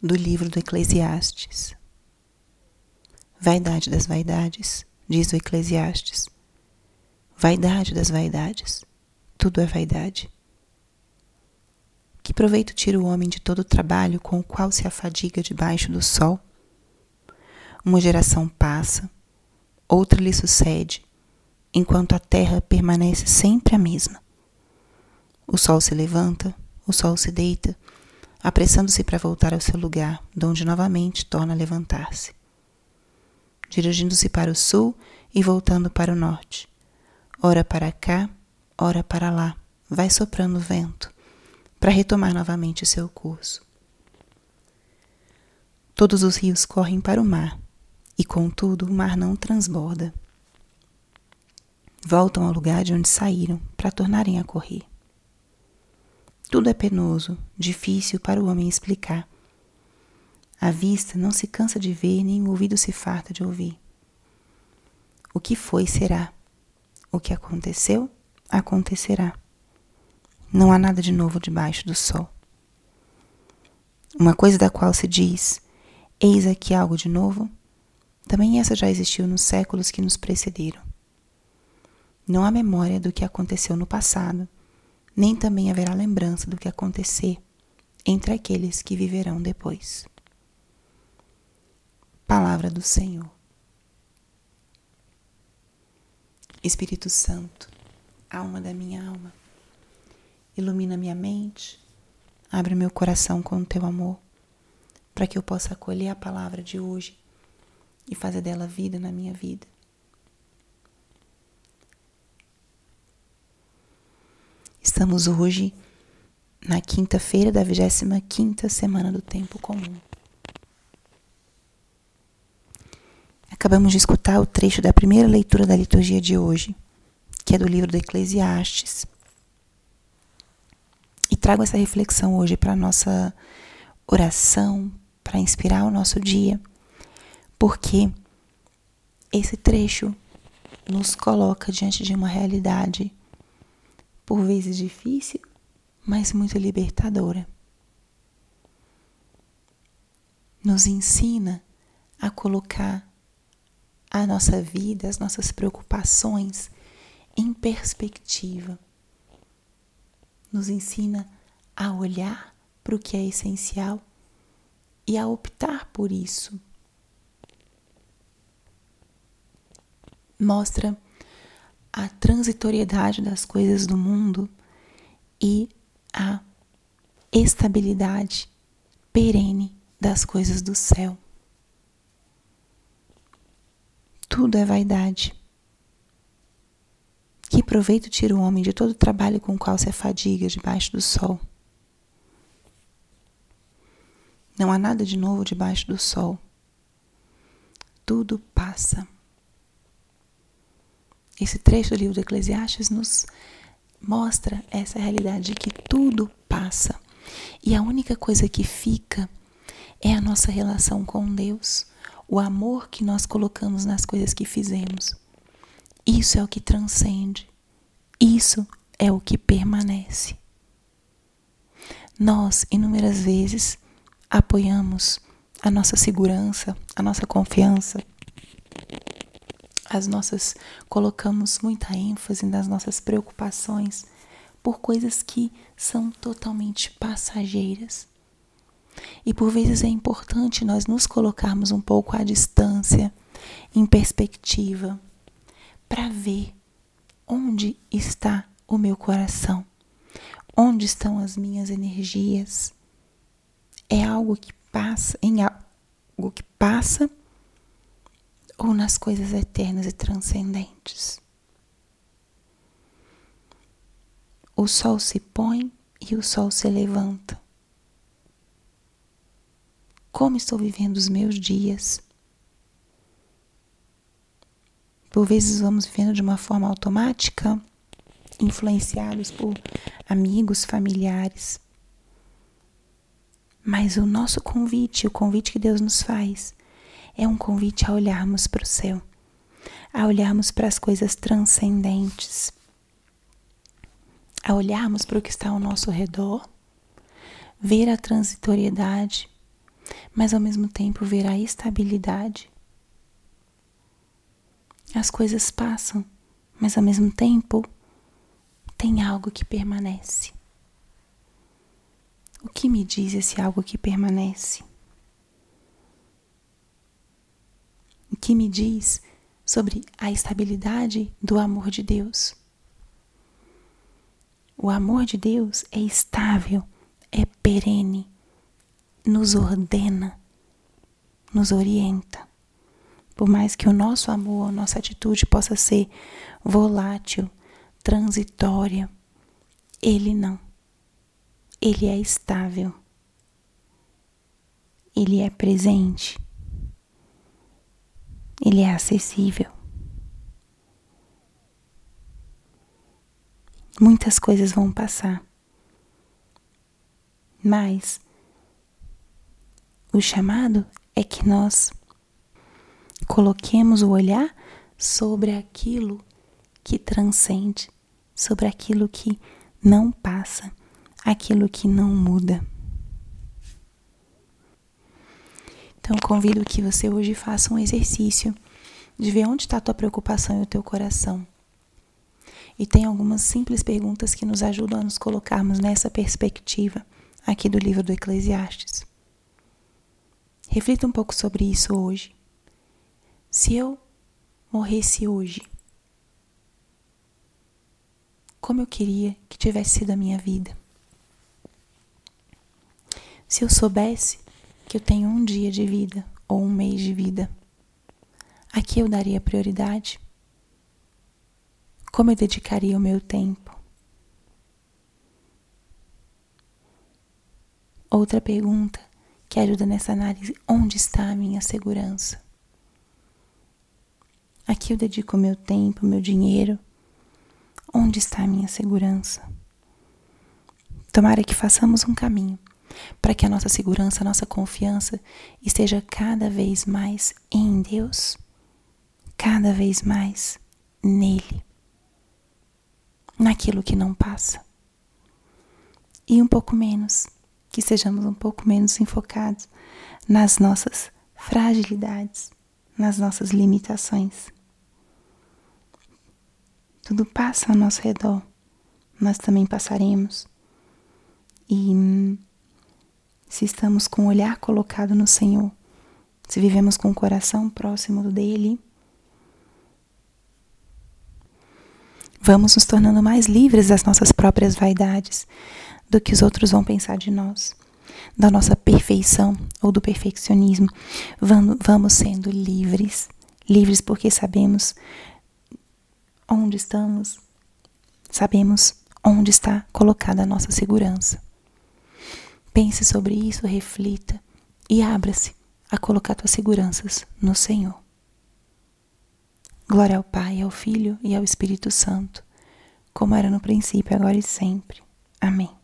do livro do Eclesiastes. Vaidade das vaidades, diz o Eclesiastes. Vaidade das vaidades, tudo é vaidade. Que proveito tira o homem de todo o trabalho com o qual se afadiga debaixo do sol? Uma geração passa, outra lhe sucede, enquanto a terra permanece sempre a mesma. O sol se levanta, o sol se deita, apressando-se para voltar ao seu lugar, donde novamente torna a levantar-se. Dirigindo-se para o sul e voltando para o norte. Ora para cá, ora para lá, vai soprando o vento, para retomar novamente o seu curso. Todos os rios correm para o mar, e contudo o mar não transborda. Voltam ao lugar de onde saíram para tornarem a correr. Tudo é penoso, difícil para o homem explicar. A vista não se cansa de ver, nem o ouvido se farta de ouvir. O que foi será. O que aconteceu, acontecerá. Não há nada de novo debaixo do sol. Uma coisa da qual se diz: Eis aqui algo de novo, também essa já existiu nos séculos que nos precederam. Não há memória do que aconteceu no passado nem também haverá lembrança do que acontecer entre aqueles que viverão depois. Palavra do Senhor. Espírito Santo, alma da minha alma, ilumina minha mente, abre meu coração com o teu amor, para que eu possa acolher a palavra de hoje e fazer dela vida na minha vida. Estamos hoje na quinta-feira da 25 semana do tempo comum. Acabamos de escutar o trecho da primeira leitura da liturgia de hoje, que é do livro do Eclesiastes. E trago essa reflexão hoje para nossa oração, para inspirar o nosso dia, porque esse trecho nos coloca diante de uma realidade por vezes difícil, mas muito libertadora. Nos ensina a colocar a nossa vida, as nossas preocupações em perspectiva. Nos ensina a olhar para o que é essencial e a optar por isso. Mostra a transitoriedade das coisas do mundo e a estabilidade perene das coisas do céu. Tudo é vaidade. Que proveito tira o homem de todo o trabalho com o qual se afadiga debaixo do sol? Não há nada de novo debaixo do sol. Tudo passa. Esse trecho do livro do Eclesiastes nos mostra essa realidade de que tudo passa e a única coisa que fica é a nossa relação com Deus, o amor que nós colocamos nas coisas que fizemos. Isso é o que transcende, isso é o que permanece. Nós, inúmeras vezes, apoiamos a nossa segurança, a nossa confiança as nossas colocamos muita ênfase nas nossas preocupações por coisas que são totalmente passageiras. E por vezes é importante nós nos colocarmos um pouco à distância, em perspectiva, para ver onde está o meu coração, onde estão as minhas energias. É algo que passa, em algo que passa ou nas coisas eternas e transcendentes. O sol se põe e o sol se levanta. Como estou vivendo os meus dias? Por vezes vamos vivendo de uma forma automática, influenciados por amigos, familiares. Mas o nosso convite, o convite que Deus nos faz, é um convite a olharmos para o céu, a olharmos para as coisas transcendentes, a olharmos para o que está ao nosso redor, ver a transitoriedade mas ao mesmo tempo ver a estabilidade. As coisas passam, mas ao mesmo tempo tem algo que permanece. O que me diz esse algo que permanece? O que me diz sobre a estabilidade do amor de Deus? O amor de Deus é estável, é perene, nos ordena, nos orienta. Por mais que o nosso amor, a nossa atitude possa ser volátil, transitória, ele não. Ele é estável. Ele é presente. Ele é acessível. Muitas coisas vão passar. Mas o chamado é que nós coloquemos o olhar sobre aquilo que transcende, sobre aquilo que não passa, aquilo que não muda. Então convido que você hoje faça um exercício de ver onde está a tua preocupação e o teu coração e tem algumas simples perguntas que nos ajudam a nos colocarmos nessa perspectiva aqui do livro do Eclesiastes. Reflita um pouco sobre isso hoje. Se eu morresse hoje, como eu queria que tivesse sido a minha vida? Se eu soubesse que eu tenho um dia de vida ou um mês de vida, a que eu daria prioridade? Como eu dedicaria o meu tempo? Outra pergunta que ajuda nessa análise: onde está a minha segurança? Aqui eu dedico meu tempo, meu dinheiro. Onde está a minha segurança? Tomara que façamos um caminho para que a nossa segurança, a nossa confiança esteja cada vez mais em Deus, cada vez mais nele naquilo que não passa. E um pouco menos, que sejamos um pouco menos enfocados nas nossas fragilidades, nas nossas limitações. Tudo passa ao nosso redor, nós também passaremos. E se estamos com o olhar colocado no Senhor, se vivemos com o coração próximo dele, Vamos nos tornando mais livres das nossas próprias vaidades, do que os outros vão pensar de nós, da nossa perfeição ou do perfeccionismo. Vamos sendo livres, livres porque sabemos onde estamos, sabemos onde está colocada a nossa segurança. Pense sobre isso, reflita e abra-se a colocar tuas seguranças no Senhor. Glória ao Pai, ao Filho e ao Espírito Santo, como era no princípio, agora e sempre. Amém.